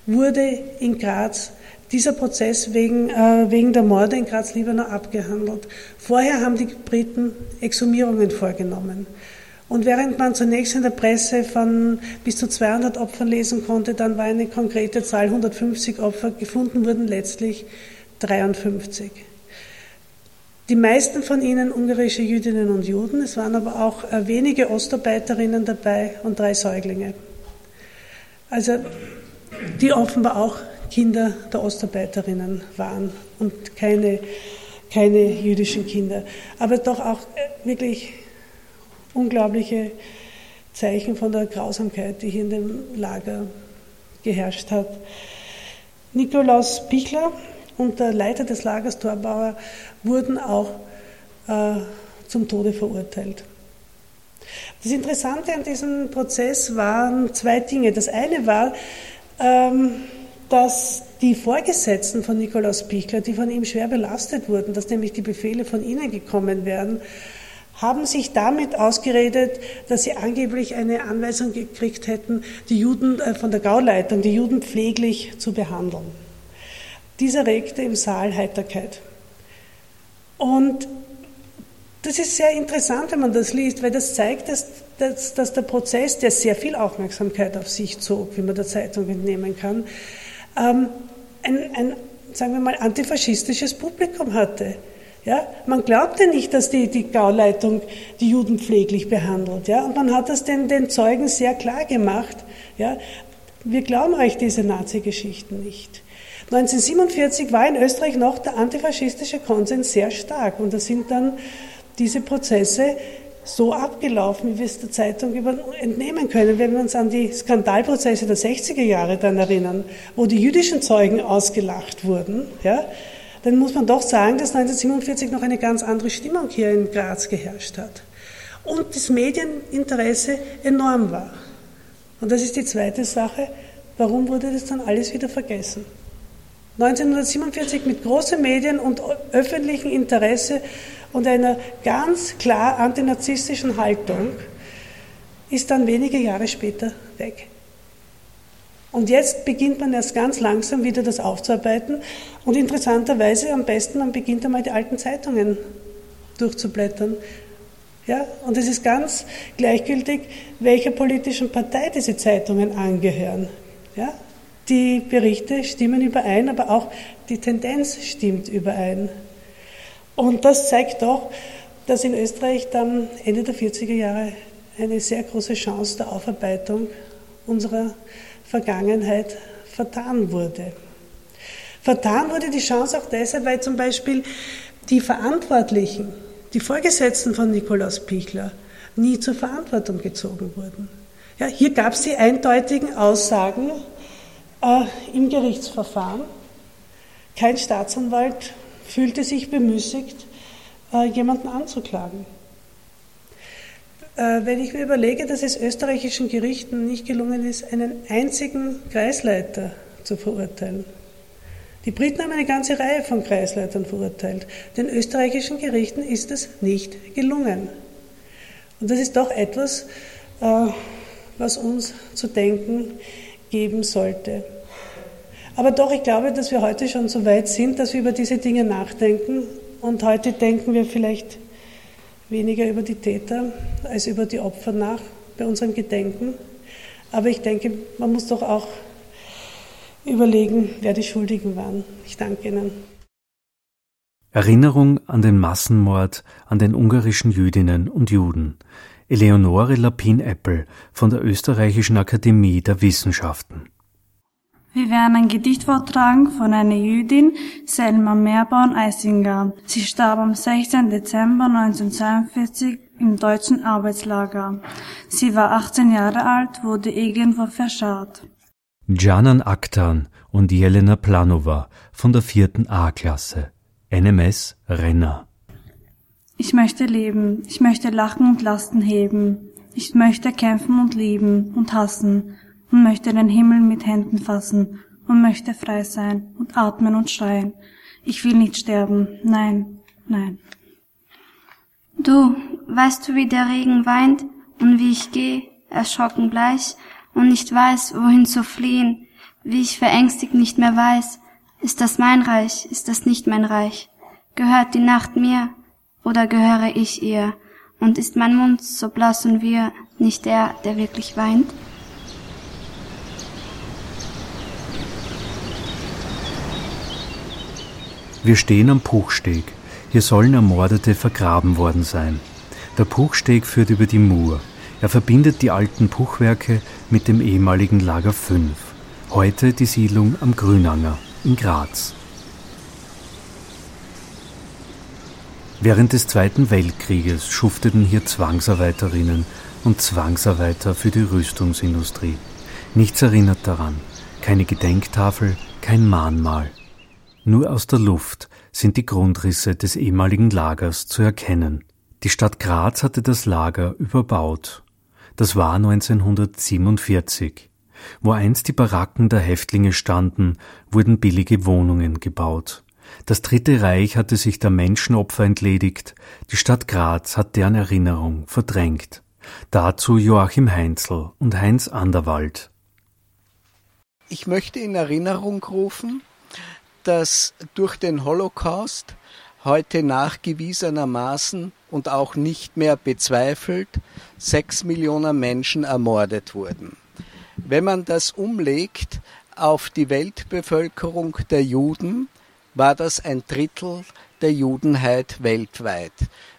wurde in Graz dieser Prozess wegen, äh, wegen der Morde in Graz-Liebenau abgehandelt. Vorher haben die Briten Exhumierungen vorgenommen. Und während man zunächst in der Presse von bis zu 200 Opfern lesen konnte, dann war eine konkrete Zahl 150 Opfer, gefunden wurden letztlich 53. Die meisten von ihnen ungarische Jüdinnen und Juden, es waren aber auch äh, wenige Ostarbeiterinnen dabei und drei Säuglinge. Also die offenbar auch Kinder der Ostarbeiterinnen waren und keine, keine jüdischen Kinder. Aber doch auch wirklich unglaubliche Zeichen von der Grausamkeit, die hier in dem Lager geherrscht hat. Nikolaus Pichler und der Leiter des Lagers Torbauer wurden auch äh, zum Tode verurteilt. Das Interessante an diesem Prozess waren zwei Dinge. Das eine war, ähm, dass die Vorgesetzten von Nikolaus Pichler, die von ihm schwer belastet wurden, dass nämlich die Befehle von ihnen gekommen wären, haben sich damit ausgeredet, dass sie angeblich eine Anweisung gekriegt hätten, die Juden äh, von der Gauleitung, die Juden pfleglich zu behandeln. Dieser regte im Saal Heiterkeit. Und das ist sehr interessant, wenn man das liest, weil das zeigt, dass, dass, dass der Prozess, der sehr viel Aufmerksamkeit auf sich zog, wie man der Zeitung entnehmen kann, ähm, ein, ein, sagen wir mal, antifaschistisches Publikum hatte. Ja, man glaubte nicht, dass die, die Gauleitung die Juden pfleglich behandelt. Ja, und man hat das den, den Zeugen sehr klar gemacht. Ja, wir glauben euch diese Nazi-Geschichten nicht. 1947 war in Österreich noch der antifaschistische Konsens sehr stark und da sind dann diese Prozesse so abgelaufen, wie wir es der Zeitung entnehmen können. Wenn wir uns an die Skandalprozesse der 60er Jahre dann erinnern, wo die jüdischen Zeugen ausgelacht wurden, ja, dann muss man doch sagen, dass 1947 noch eine ganz andere Stimmung hier in Graz geherrscht hat. Und das Medieninteresse enorm war. Und das ist die zweite Sache. Warum wurde das dann alles wieder vergessen? 1947 mit großen Medien und öffentlichem Interesse und einer ganz klar antinazistischen Haltung ist dann wenige Jahre später weg. Und jetzt beginnt man erst ganz langsam wieder das aufzuarbeiten. Und interessanterweise am besten, man beginnt einmal die alten Zeitungen durchzublättern. Ja, und es ist ganz gleichgültig, welcher politischen Partei diese Zeitungen angehören. Ja, die Berichte stimmen überein, aber auch die Tendenz stimmt überein. Und das zeigt doch, dass in Österreich dann Ende der 40er Jahre eine sehr große Chance der Aufarbeitung unserer Vergangenheit vertan wurde. Vertan wurde die Chance auch deshalb, weil zum Beispiel die Verantwortlichen, die Vorgesetzten von Nikolaus Pichler, nie zur Verantwortung gezogen wurden. Ja, hier gab es die eindeutigen Aussagen äh, im Gerichtsverfahren. Kein Staatsanwalt fühlte sich bemüßigt, äh, jemanden anzuklagen. Äh, wenn ich mir überlege, dass es österreichischen Gerichten nicht gelungen ist, einen einzigen Kreisleiter zu verurteilen. Die Briten haben eine ganze Reihe von Kreisleitern verurteilt. Den österreichischen Gerichten ist es nicht gelungen. Und das ist doch etwas, äh, was uns zu denken geben sollte. Aber doch, ich glaube, dass wir heute schon so weit sind, dass wir über diese Dinge nachdenken. Und heute denken wir vielleicht weniger über die Täter als über die Opfer nach bei unserem Gedenken. Aber ich denke, man muss doch auch überlegen, wer die Schuldigen waren. Ich danke Ihnen. Erinnerung an den Massenmord an den ungarischen Jüdinnen und Juden. Eleonore Lapin-Eppel von der Österreichischen Akademie der Wissenschaften. Wir werden ein Gedicht vortragen von einer Jüdin, Selma Meerborn-Eisinger. Sie starb am 16. Dezember 1942 im deutschen Arbeitslager. Sie war 18 Jahre alt, wurde irgendwo verscharrt. Janan Aktan und Jelena Planova von der vierten A-Klasse. NMS Renner. Ich möchte leben, ich möchte lachen und Lasten heben. Ich möchte kämpfen und lieben und hassen und möchte den Himmel mit Händen fassen und möchte frei sein und atmen und schreien. Ich will nicht sterben, nein, nein. Du, weißt du, wie der Regen weint und wie ich geh, erschrocken bleich und nicht weiß, wohin zu fliehen, wie ich verängstigt nicht mehr weiß, ist das mein Reich, ist das nicht mein Reich? Gehört die Nacht mir oder gehöre ich ihr? Und ist mein Mund so blass und wir nicht der, der wirklich weint? Wir stehen am Puchsteg. Hier sollen Ermordete vergraben worden sein. Der Puchsteg führt über die Mur. Er verbindet die alten Puchwerke mit dem ehemaligen Lager 5, heute die Siedlung am Grünanger in Graz. Während des Zweiten Weltkrieges schufteten hier Zwangsarbeiterinnen und Zwangsarbeiter für die Rüstungsindustrie. Nichts erinnert daran, keine Gedenktafel, kein Mahnmal. Nur aus der Luft sind die Grundrisse des ehemaligen Lagers zu erkennen. Die Stadt Graz hatte das Lager überbaut. Das war 1947. Wo einst die Baracken der Häftlinge standen, wurden billige Wohnungen gebaut. Das Dritte Reich hatte sich der Menschenopfer entledigt, die Stadt Graz hat deren Erinnerung verdrängt. Dazu Joachim Heinzel und Heinz Anderwald. Ich möchte in Erinnerung rufen, dass durch den Holocaust heute nachgewiesenermaßen und auch nicht mehr bezweifelt sechs Millionen Menschen ermordet wurden. Wenn man das umlegt auf die Weltbevölkerung der Juden, war das ein Drittel der Judenheit weltweit.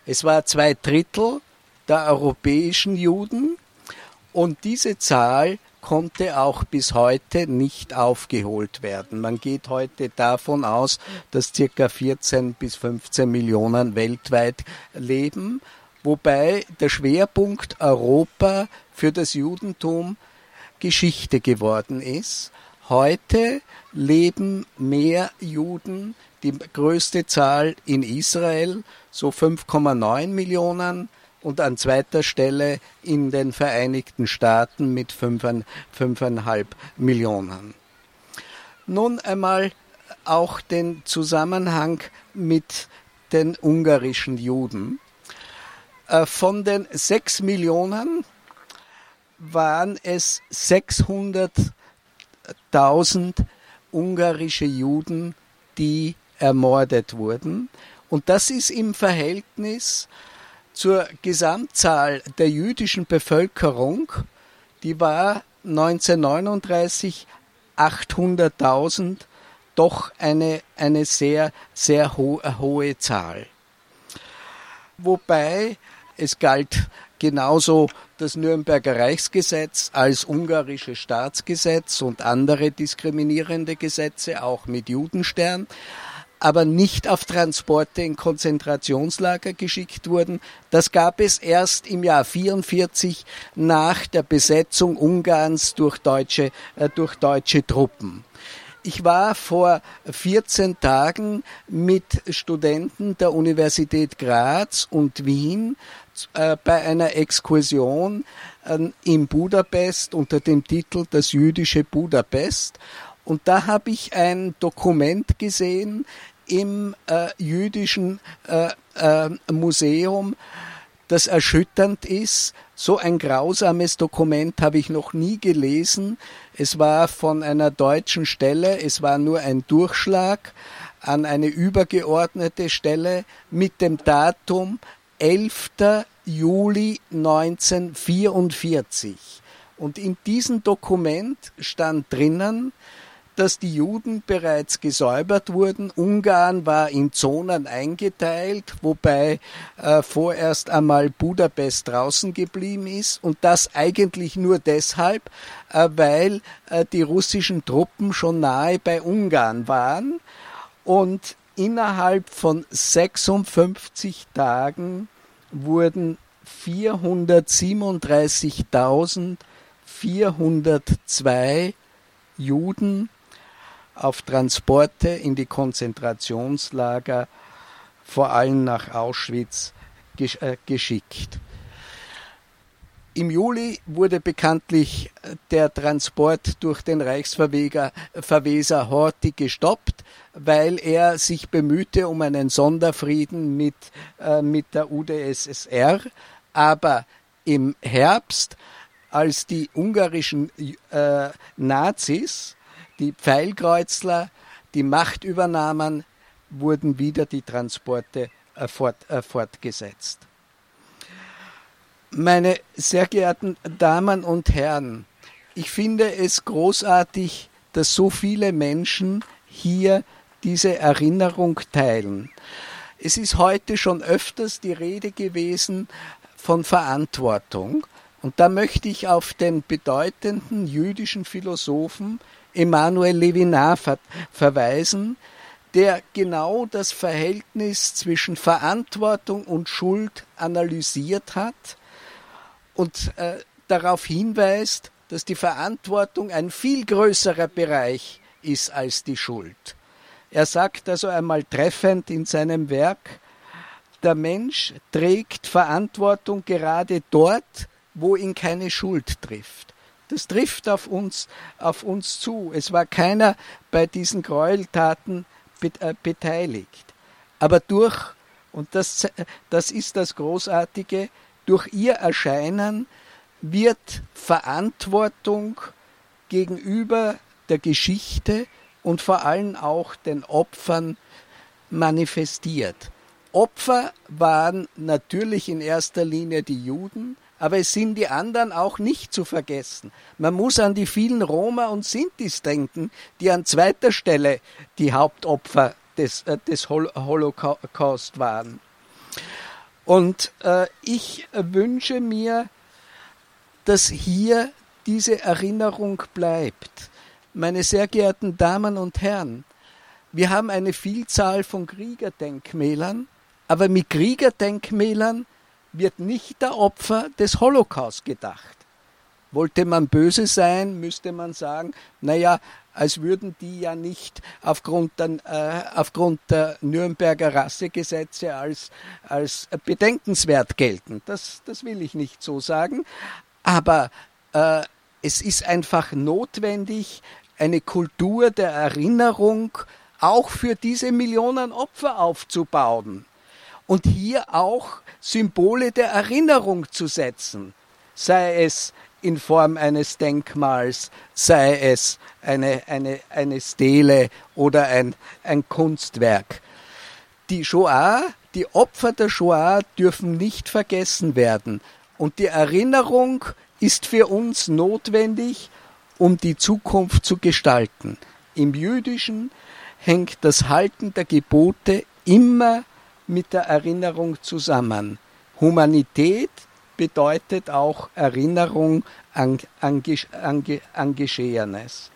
Es war zwei Drittel der europäischen Juden und diese Zahl konnte auch bis heute nicht aufgeholt werden. Man geht heute davon aus, dass circa 14 bis 15 Millionen weltweit leben, wobei der Schwerpunkt Europa für das Judentum Geschichte geworden ist. Heute leben mehr Juden, die größte Zahl in Israel, so 5,9 Millionen, und an zweiter Stelle in den Vereinigten Staaten mit 5,5 Millionen. Nun einmal auch den Zusammenhang mit den ungarischen Juden. Äh, von den 6 Millionen waren es 600.000 ungarische Juden, die ermordet wurden. Und das ist im Verhältnis zur Gesamtzahl der jüdischen Bevölkerung, die war 1939 800.000, doch eine, eine sehr, sehr ho hohe Zahl. Wobei es galt genauso das Nürnberger Reichsgesetz als ungarische Staatsgesetz und andere diskriminierende Gesetze, auch mit Judenstern aber nicht auf Transporte in Konzentrationslager geschickt wurden. Das gab es erst im Jahr 44 nach der Besetzung Ungarns durch deutsche, äh, durch deutsche Truppen. Ich war vor 14 Tagen mit Studenten der Universität Graz und Wien äh, bei einer Exkursion äh, in Budapest unter dem Titel Das jüdische Budapest. Und da habe ich ein Dokument gesehen, im äh, jüdischen äh, äh, Museum, das erschütternd ist. So ein grausames Dokument habe ich noch nie gelesen. Es war von einer deutschen Stelle, es war nur ein Durchschlag an eine übergeordnete Stelle mit dem Datum 11. Juli 1944. Und in diesem Dokument stand drinnen, dass die Juden bereits gesäubert wurden. Ungarn war in Zonen eingeteilt, wobei äh, vorerst einmal Budapest draußen geblieben ist und das eigentlich nur deshalb, äh, weil äh, die russischen Truppen schon nahe bei Ungarn waren und innerhalb von 56 Tagen wurden 437.402 Juden auf Transporte in die Konzentrationslager, vor allem nach Auschwitz, äh, geschickt. Im Juli wurde bekanntlich der Transport durch den Reichsverweser Horthy gestoppt, weil er sich bemühte um einen Sonderfrieden mit, äh, mit der UdSSR. Aber im Herbst, als die ungarischen äh, Nazis die Pfeilkreuzler die Macht übernahmen, wurden wieder die Transporte fort, äh, fortgesetzt. Meine sehr geehrten Damen und Herren, ich finde es großartig, dass so viele Menschen hier diese Erinnerung teilen. Es ist heute schon öfters die Rede gewesen von Verantwortung Und da möchte ich auf den bedeutenden jüdischen Philosophen Emmanuel Levinas ver verweisen, der genau das Verhältnis zwischen Verantwortung und Schuld analysiert hat und äh, darauf hinweist, dass die Verantwortung ein viel größerer Bereich ist als die Schuld. Er sagt also einmal treffend in seinem Werk, der Mensch trägt Verantwortung gerade dort, wo ihn keine Schuld trifft. Das trifft auf uns, auf uns zu. Es war keiner bei diesen Gräueltaten äh, beteiligt. Aber durch, und das, das ist das Großartige, durch ihr Erscheinen wird Verantwortung gegenüber der Geschichte und vor allem auch den Opfern manifestiert. Opfer waren natürlich in erster Linie die Juden, aber es sind die anderen auch nicht zu vergessen. Man muss an die vielen Roma und Sintis denken, die an zweiter Stelle die Hauptopfer des, äh, des Holocaust waren. Und äh, ich wünsche mir, dass hier diese Erinnerung bleibt. Meine sehr geehrten Damen und Herren, wir haben eine Vielzahl von Kriegerdenkmälern, aber mit Kriegerdenkmälern wird nicht der Opfer des Holocaust gedacht. Wollte man böse sein, müsste man sagen, naja, als würden die ja nicht aufgrund der, äh, aufgrund der Nürnberger Rassegesetze als, als bedenkenswert gelten. Das, das will ich nicht so sagen. Aber äh, es ist einfach notwendig, eine Kultur der Erinnerung auch für diese Millionen Opfer aufzubauen und hier auch Symbole der Erinnerung zu setzen, sei es in Form eines Denkmals, sei es eine, eine, eine Stele oder ein, ein Kunstwerk. Die Shoah, die Opfer der Shoah dürfen nicht vergessen werden und die Erinnerung ist für uns notwendig, um die Zukunft zu gestalten. Im Jüdischen hängt das Halten der Gebote immer mit der Erinnerung zusammen. Humanität bedeutet auch Erinnerung an, an, an, an Geschehenes.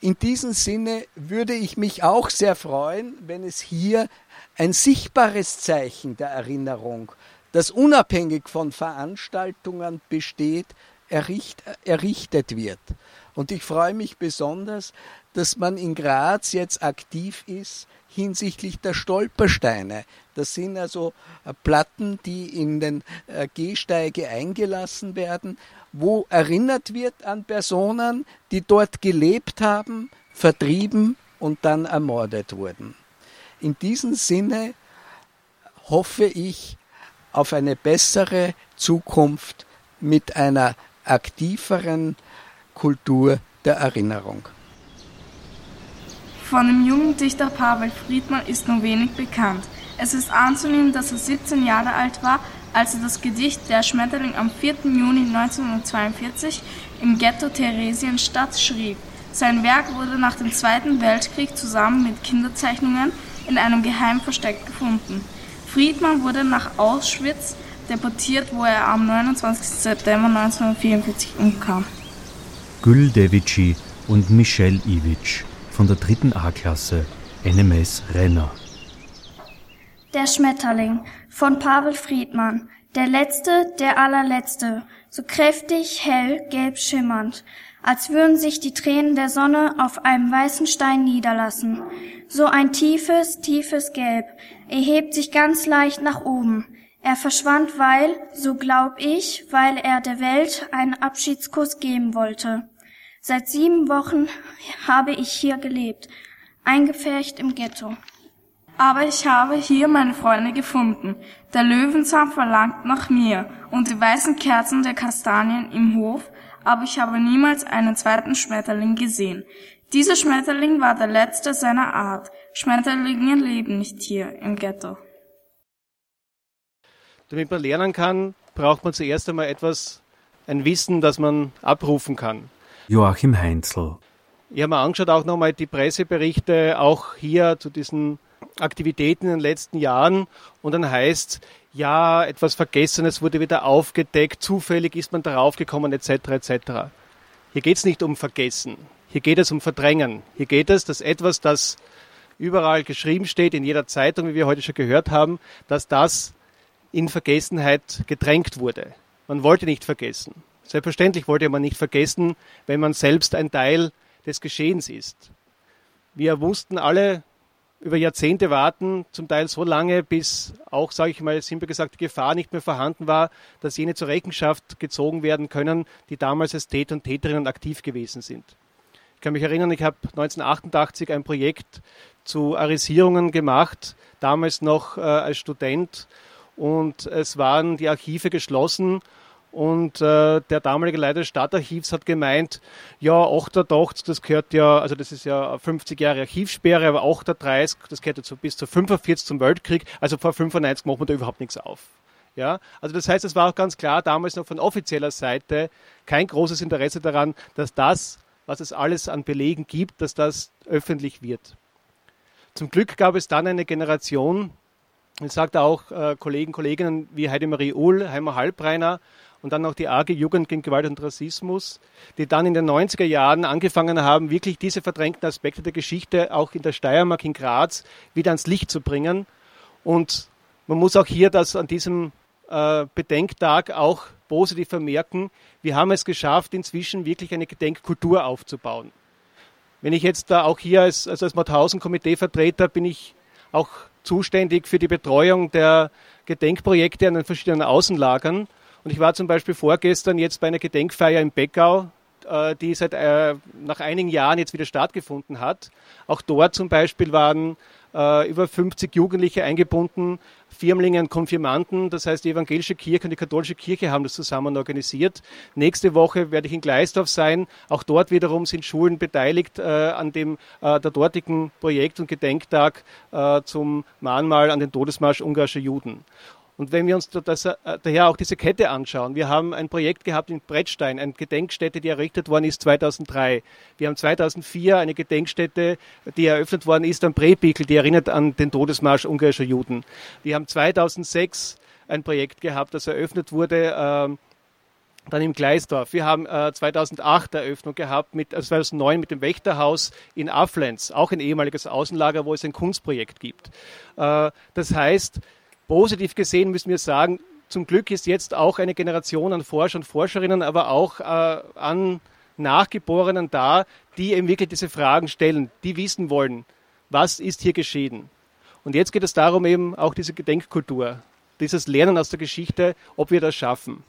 In diesem Sinne würde ich mich auch sehr freuen, wenn es hier ein sichtbares Zeichen der Erinnerung, das unabhängig von Veranstaltungen besteht, erricht, errichtet wird. Und ich freue mich besonders, dass man in Graz jetzt aktiv ist hinsichtlich der Stolpersteine. Das sind also äh, Platten, die in den äh, Gehsteige eingelassen werden, wo erinnert wird an Personen, die dort gelebt haben, vertrieben und dann ermordet wurden. In diesem Sinne hoffe ich auf eine bessere Zukunft mit einer aktiveren Kultur der Erinnerung. Von dem jungen Dichter Pavel Friedmann ist nur wenig bekannt. Es ist anzunehmen, dass er 17 Jahre alt war, als er das Gedicht Der Schmetterling am 4. Juni 1942 im Ghetto Theresienstadt schrieb. Sein Werk wurde nach dem Zweiten Weltkrieg zusammen mit Kinderzeichnungen in einem geheimen Versteck gefunden. Friedmann wurde nach Auschwitz deportiert, wo er am 29. September 1944 umkam. Gül Devici und Michel Iwitsch von der dritten A-Klasse NMS Renner. Der Schmetterling von Pavel Friedmann. Der letzte, der allerletzte, so kräftig, hell, gelb schimmernd, als würden sich die Tränen der Sonne auf einem weißen Stein niederlassen. So ein tiefes, tiefes Gelb erhebt sich ganz leicht nach oben. Er verschwand, weil, so glaub ich, weil er der Welt einen Abschiedskuss geben wollte. Seit sieben Wochen habe ich hier gelebt, eingepfercht im Ghetto. Aber ich habe hier meine Freunde gefunden. Der Löwenzahn verlangt nach mir und die weißen Kerzen der Kastanien im Hof, aber ich habe niemals einen zweiten Schmetterling gesehen. Dieser Schmetterling war der letzte seiner Art. Schmetterlinge leben nicht hier im Ghetto. Damit man lernen kann, braucht man zuerst einmal etwas, ein Wissen, das man abrufen kann. Joachim Heinzel. Ich habe mir angeschaut auch nochmal die Presseberichte auch hier zu diesen Aktivitäten in den letzten Jahren und dann heißt ja, etwas Vergessenes wurde wieder aufgedeckt, zufällig ist man darauf gekommen, etc. etc. Hier geht es nicht um Vergessen, hier geht es um Verdrängen. Hier geht es, dass etwas, das überall geschrieben steht, in jeder Zeitung, wie wir heute schon gehört haben, dass das in Vergessenheit gedrängt wurde. Man wollte nicht vergessen. Selbstverständlich wollte man nicht vergessen, wenn man selbst ein Teil des Geschehens ist. Wir mussten alle über Jahrzehnte warten, zum Teil so lange, bis auch, sage ich mal, simpel gesagt, die Gefahr nicht mehr vorhanden war, dass jene zur Rechenschaft gezogen werden können, die damals als Täter und Täterinnen aktiv gewesen sind. Ich kann mich erinnern, ich habe 1988 ein Projekt zu Arisierungen gemacht, damals noch äh, als Student, und es waren die Archive geschlossen und äh, der damalige Leiter des Stadtarchivs hat gemeint, ja, 88, das gehört ja, also das ist ja 50 Jahre Archivsperre, aber 38, das gehört jetzt bis zu 45 zum Weltkrieg, also vor 95 macht man da überhaupt nichts auf. Ja, also das heißt, es war auch ganz klar damals noch von offizieller Seite kein großes Interesse daran, dass das, was es alles an Belegen gibt, dass das öffentlich wird. Zum Glück gab es dann eine Generation, ich sagte auch äh, Kollegen, Kolleginnen wie Heidemarie Uhl, Heimer Halbreiner und dann auch die AG Jugend gegen Gewalt und Rassismus, die dann in den 90er Jahren angefangen haben, wirklich diese verdrängten Aspekte der Geschichte auch in der Steiermark, in Graz wieder ans Licht zu bringen. Und man muss auch hier das an diesem äh, Bedenktag auch positiv vermerken. Wir haben es geschafft, inzwischen wirklich eine Gedenkkultur aufzubauen. Wenn ich jetzt da auch hier als, also als Mauthausen-Komitee-Vertreter bin ich auch zuständig für die Betreuung der Gedenkprojekte an den verschiedenen Außenlagern. Und ich war zum Beispiel vorgestern jetzt bei einer Gedenkfeier in Beckau, äh, die seit äh, nach einigen Jahren jetzt wieder stattgefunden hat. Auch dort zum Beispiel waren äh, über 50 Jugendliche eingebunden, Firmlinge und Konfirmanden, das heißt die evangelische Kirche und die katholische Kirche haben das zusammen organisiert. Nächste Woche werde ich in Gleisdorf sein. Auch dort wiederum sind Schulen beteiligt äh, an dem äh, der dortigen Projekt- und Gedenktag äh, zum Mahnmal an den Todesmarsch ungarischer Juden. Und wenn wir uns das, äh, daher auch diese Kette anschauen, wir haben ein Projekt gehabt in Brettstein, eine Gedenkstätte, die errichtet worden ist 2003. Wir haben 2004 eine Gedenkstätte, die eröffnet worden ist am Brebikel, die erinnert an den Todesmarsch ungarischer Juden. Wir haben 2006 ein Projekt gehabt, das eröffnet wurde, äh, dann im Gleisdorf. Wir haben äh, 2008 Eröffnung gehabt, mit, also 2009 mit dem Wächterhaus in Afflenz, auch ein ehemaliges Außenlager, wo es ein Kunstprojekt gibt. Äh, das heißt, Positiv gesehen müssen wir sagen, zum Glück ist jetzt auch eine Generation an Forscher und Forscherinnen, aber auch äh, an Nachgeborenen da, die eben wirklich diese Fragen stellen, die wissen wollen, was ist hier geschehen. Und jetzt geht es darum, eben auch diese Gedenkkultur, dieses Lernen aus der Geschichte, ob wir das schaffen.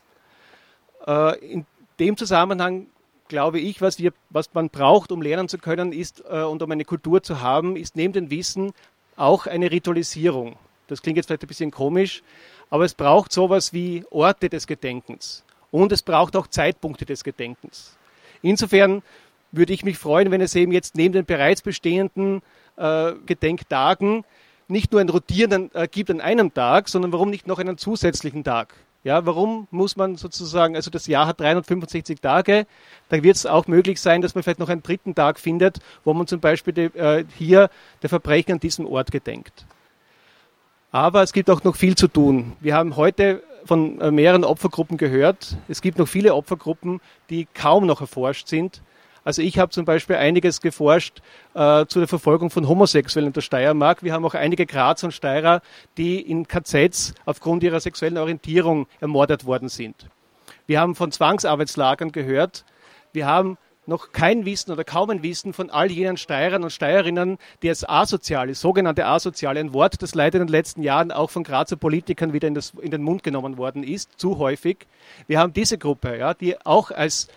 Äh, in dem Zusammenhang glaube ich, was, wir, was man braucht, um lernen zu können, ist äh, und um eine Kultur zu haben, ist neben dem Wissen auch eine Ritualisierung. Das klingt jetzt vielleicht ein bisschen komisch, aber es braucht sowas wie Orte des Gedenkens. Und es braucht auch Zeitpunkte des Gedenkens. Insofern würde ich mich freuen, wenn es eben jetzt neben den bereits bestehenden äh, Gedenktagen nicht nur ein Rotieren äh, gibt an einem Tag, sondern warum nicht noch einen zusätzlichen Tag? Ja, warum muss man sozusagen, also das Jahr hat 365 Tage, da wird es auch möglich sein, dass man vielleicht noch einen dritten Tag findet, wo man zum Beispiel die, äh, hier der Verbrechen an diesem Ort gedenkt. Aber es gibt auch noch viel zu tun. Wir haben heute von äh, mehreren Opfergruppen gehört. Es gibt noch viele Opfergruppen, die kaum noch erforscht sind. Also ich habe zum Beispiel einiges geforscht äh, zu der Verfolgung von Homosexuellen in der Steiermark. Wir haben auch einige Grazer und Steirer, die in KZs aufgrund ihrer sexuellen Orientierung ermordet worden sind. Wir haben von Zwangsarbeitslagern gehört. Wir haben noch kein Wissen oder kaum ein Wissen von all jenen Steirern und Steirerinnen, die als Asoziale, sogenannte Asoziale, ein Wort, das leider in den letzten Jahren auch von Grazer Politikern wieder in, das, in den Mund genommen worden ist, zu häufig. Wir haben diese Gruppe, ja, die auch als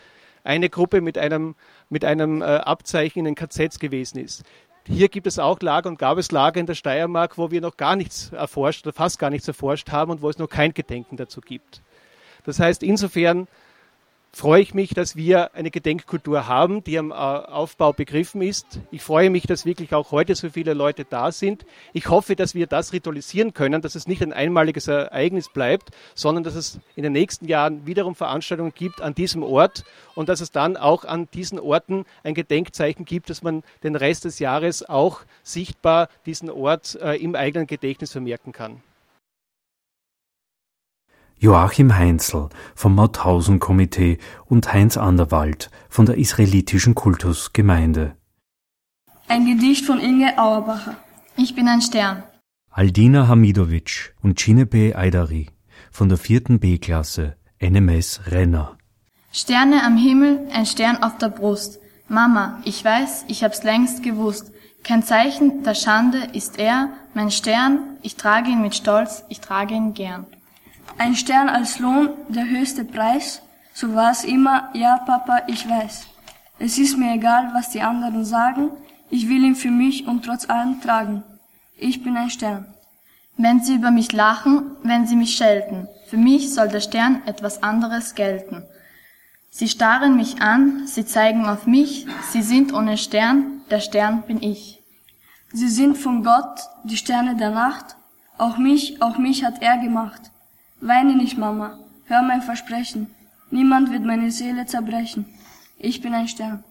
eine Gruppe mit einem, mit einem äh, Abzeichen in den KZs gewesen ist. Hier gibt es auch Lager und gab es Lager in der Steiermark, wo wir noch gar nichts erforscht oder fast gar nichts erforscht haben und wo es noch kein Gedenken dazu gibt. Das heißt, insofern freue ich mich, dass wir eine Gedenkkultur haben, die am äh, Aufbau begriffen ist. Ich freue mich, dass wirklich auch heute so viele Leute da sind. Ich hoffe, dass wir das ritualisieren können, dass es nicht ein einmaliges Ereignis bleibt, sondern dass es in den nächsten Jahren wiederum Veranstaltungen gibt an diesem Ort und dass es dann auch an diesen Orten ein Gedenkzeichen gibt, dass man den Rest des Jahres auch sichtbar diesen Ort äh, im eigenen Gedächtnis vermerken kann. Joachim Heinzel vom Mauthausen-Komitee und Heinz Anderwald von der israelitischen Kultusgemeinde. Ein Gedicht von Inge Auerbacher. Ich bin ein Stern. Aldina Hamidovic und Cinebe Aydari von der vierten B-Klasse NMS Renner. Sterne am Himmel, ein Stern auf der Brust. Mama, ich weiß, ich hab's längst gewusst. Kein Zeichen der Schande ist er, mein Stern, ich trage ihn mit Stolz, ich trage ihn gern. Ein Stern als Lohn, der höchste Preis, so war's immer, ja Papa, ich weiß. Es ist mir egal, was die anderen sagen, ich will ihn für mich und trotz allem tragen. Ich bin ein Stern. Wenn sie über mich lachen, wenn sie mich schelten, für mich soll der Stern etwas anderes gelten. Sie starren mich an, sie zeigen auf mich, sie sind ohne Stern, der Stern bin ich. Sie sind von Gott, die Sterne der Nacht, auch mich, auch mich hat er gemacht. Weine nicht, Mama, hör mein Versprechen, niemand wird meine Seele zerbrechen. Ich bin ein Stern.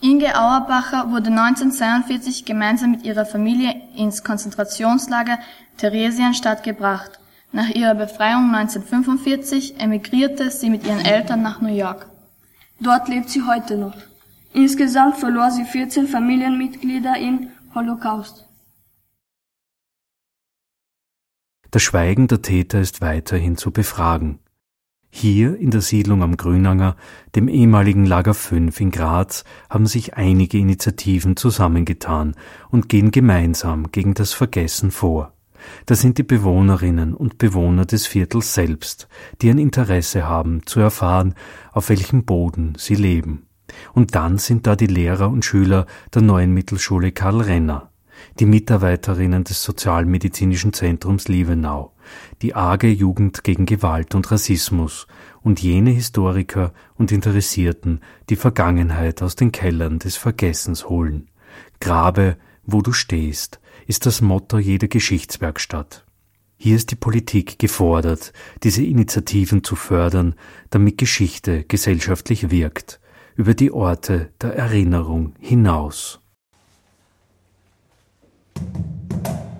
Inge Auerbacher wurde 1942 gemeinsam mit ihrer Familie ins Konzentrationslager Theresienstadt gebracht. Nach ihrer Befreiung 1945 emigrierte sie mit ihren Eltern nach New York. Dort lebt sie heute noch. Insgesamt verlor sie 14 Familienmitglieder im Holocaust. Das Schweigen der Täter ist weiterhin zu befragen. Hier in der Siedlung am Grünanger, dem ehemaligen Lager 5 in Graz, haben sich einige Initiativen zusammengetan und gehen gemeinsam gegen das Vergessen vor. Das sind die Bewohnerinnen und Bewohner des Viertels selbst, die ein Interesse haben zu erfahren, auf welchem Boden sie leben. Und dann sind da die Lehrer und Schüler der neuen Mittelschule Karl Renner, die Mitarbeiterinnen des Sozialmedizinischen Zentrums Liebenau, die arge Jugend gegen Gewalt und Rassismus und jene Historiker und Interessierten, die Vergangenheit aus den Kellern des Vergessens holen. Grabe, wo du stehst, ist das Motto jeder Geschichtswerkstatt. Hier ist die Politik gefordert, diese Initiativen zu fördern, damit Geschichte gesellschaftlich wirkt, über die Orte der Erinnerung hinaus. Thank you.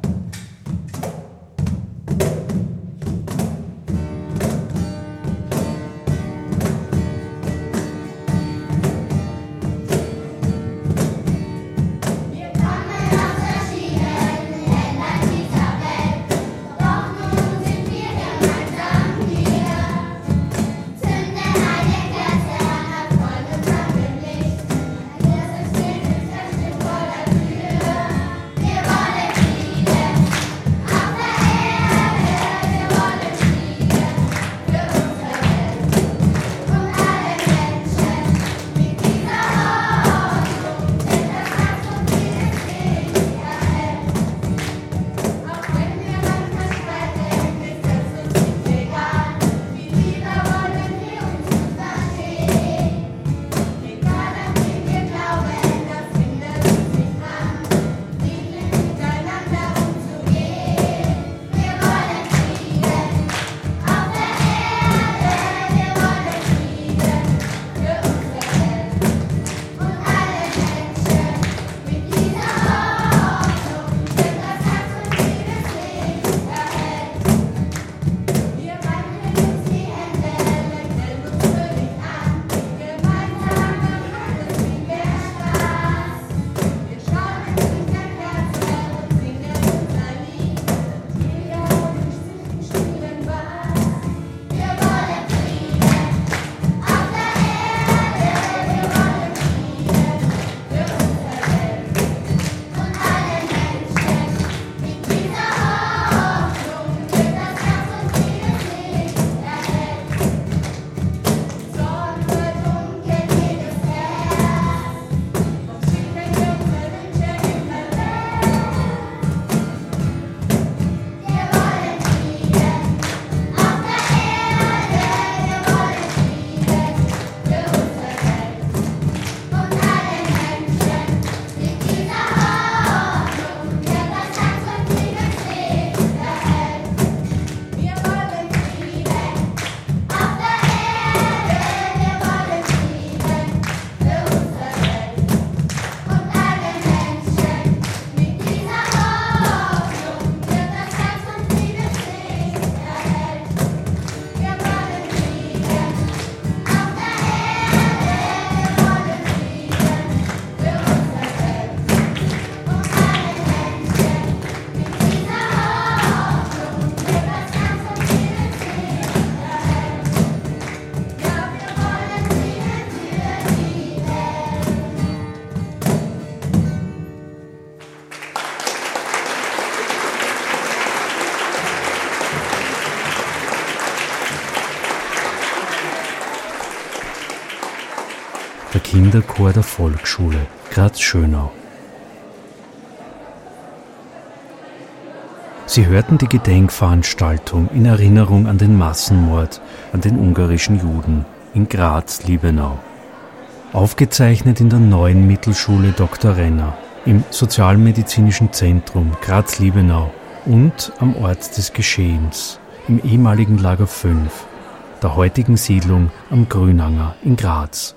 Kinderchor der Volksschule Graz-Schönau. Sie hörten die Gedenkveranstaltung in Erinnerung an den Massenmord an den ungarischen Juden in Graz-Liebenau. Aufgezeichnet in der neuen Mittelschule Dr. Renner im Sozialmedizinischen Zentrum Graz-Liebenau und am Ort des Geschehens im ehemaligen Lager 5 der heutigen Siedlung am Grünanger in Graz.